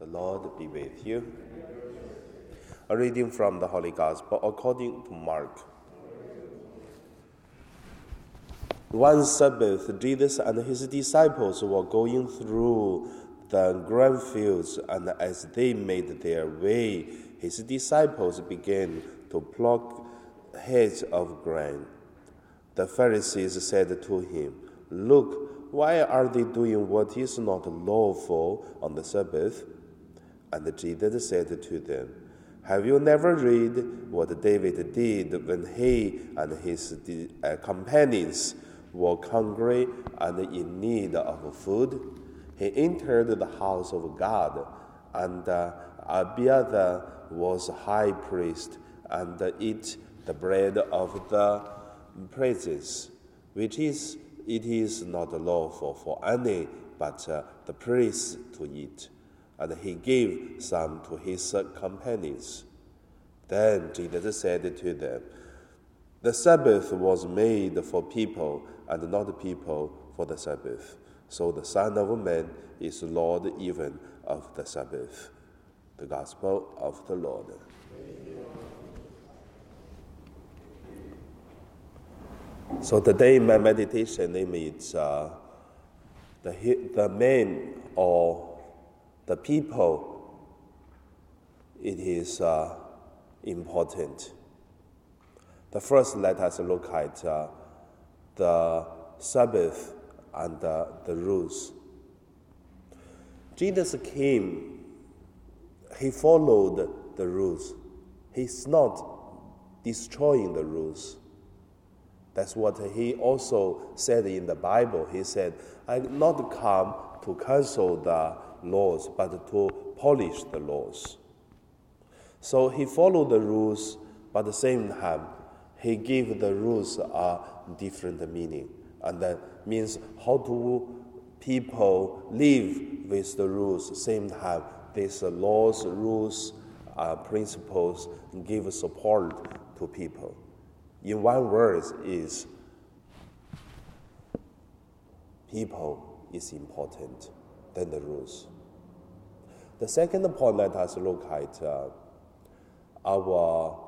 The Lord be with you. A reading from the Holy Gospel according to Mark. One Sabbath, Jesus and his disciples were going through the grain fields, and as they made their way, his disciples began to pluck heads of grain. The Pharisees said to him, Look, why are they doing what is not lawful on the Sabbath? And Jesus said to them, Have you never read what David did when he and his uh, companions were hungry and in need of food? He entered the house of God, and uh, Abiathar was high priest, and ate the bread of the praises, which is it is not lawful for any but uh, the priest to eat and he gave some to his companions. Then Jesus said to them, The Sabbath was made for people, and not people for the Sabbath. So the Son of Man is Lord even of the Sabbath. The Gospel of the Lord. So today my meditation name is uh, the, the man or the people, it is uh, important. The first, let us look at uh, the Sabbath and uh, the rules. Jesus came, he followed the rules. He's not destroying the rules. That's what he also said in the Bible. He said, I not come to cancel the laws, but to polish the laws. So he followed the rules, but at the same time, he gave the rules a different meaning. And that means how do people live with the rules, same time, these laws, rules, uh, principles give support to people. In one word is people is important than the rules. The second point, let us look at uh, our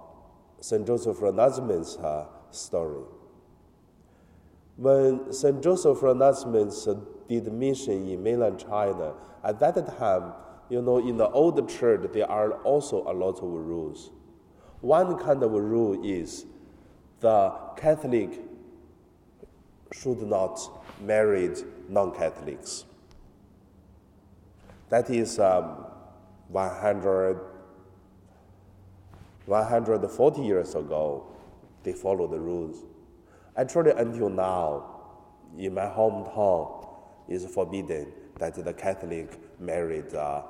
St. Joseph Freinademetz uh, story. When St. Joseph Freinademetz did mission in mainland China, at that time, you know, in the old church, there are also a lot of rules. One kind of rule is the Catholic should not marry non Catholics. That is um, 100, 140 years ago, they follow the rules. Actually, until now, in my hometown, it's forbidden that the Catholic married uh,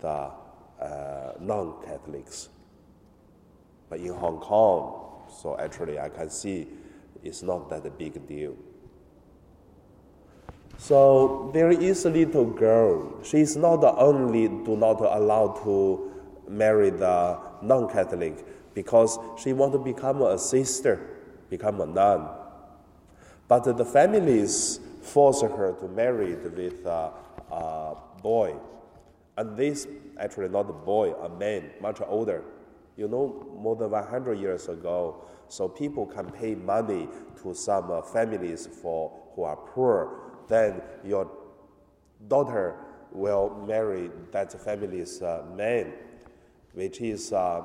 the uh, non-Catholics. But in Hong Kong, so actually I can see it's not that a big deal. So there is a little girl. She is not only do not allow to marry the non-Catholic because she want to become a sister, become a nun. But the families force her to marry with a, a boy. And this actually not a boy, a man, much older. You know, more than 100 years ago, so people can pay money to some uh, families for who are poor then your daughter will marry that family's uh, man, which is uh,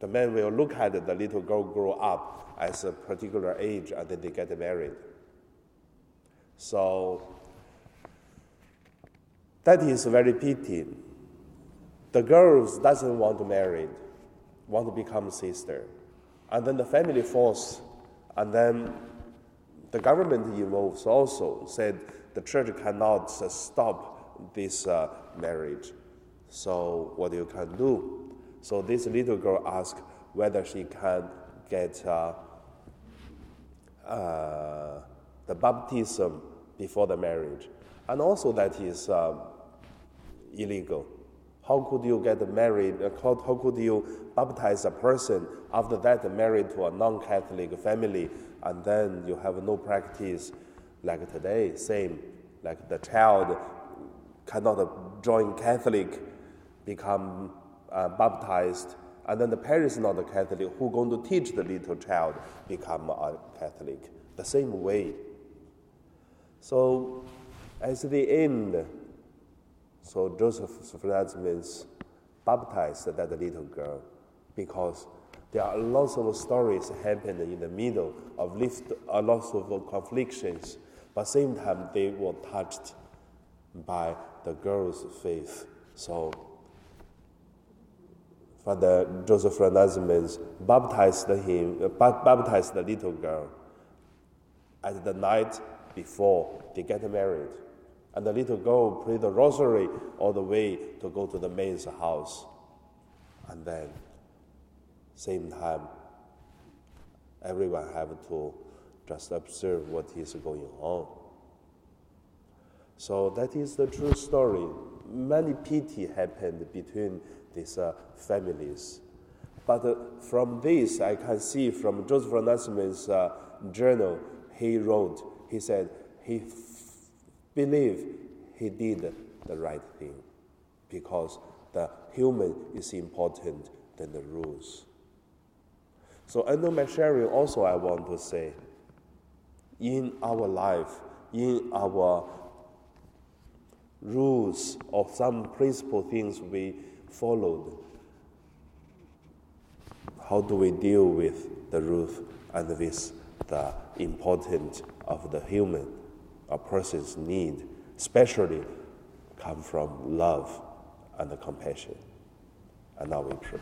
the man will look at the little girl grow up as a particular age and then they get married. So that is very pity. The girls doesn't want to marry, want to become sister. And then the family force, and then the government involved also said the church cannot stop this uh, marriage. So what you can do? So this little girl asked whether she can get uh, uh, the baptism before the marriage, and also that is um, illegal. How could you get married? Uh, how, could you baptize a person after that married to a non-Catholic family and then you have no practice like today, same, like the child cannot join Catholic, become uh, baptized, and then the parents not a Catholic, who going to teach the little child become a Catholic? The same way. So, as the end, so Joseph Freinademetz baptized that little girl because there are lots of stories happening in the middle of lift, a lot of conflicts, but same time they were touched by the girl's faith. So Father Joseph Freinademetz baptized him, baptized the little girl at the night before they get married. And the little girl prayed the rosary all the way to go to the man's house. And then, same time, everyone have to just observe what is going on. So that is the true story. Many pity happened between these uh, families. But uh, from this, I can see from Joseph Freinademetz's uh, journal, he wrote, he said, he believed he did the right thing because the human is important than the rules. So under my sharing, also I want to say, in our life, in our rules of some principle things we followed. How do we deal with the truth and with the importance of the human, a person's need, especially come from love and compassion? And now we pray.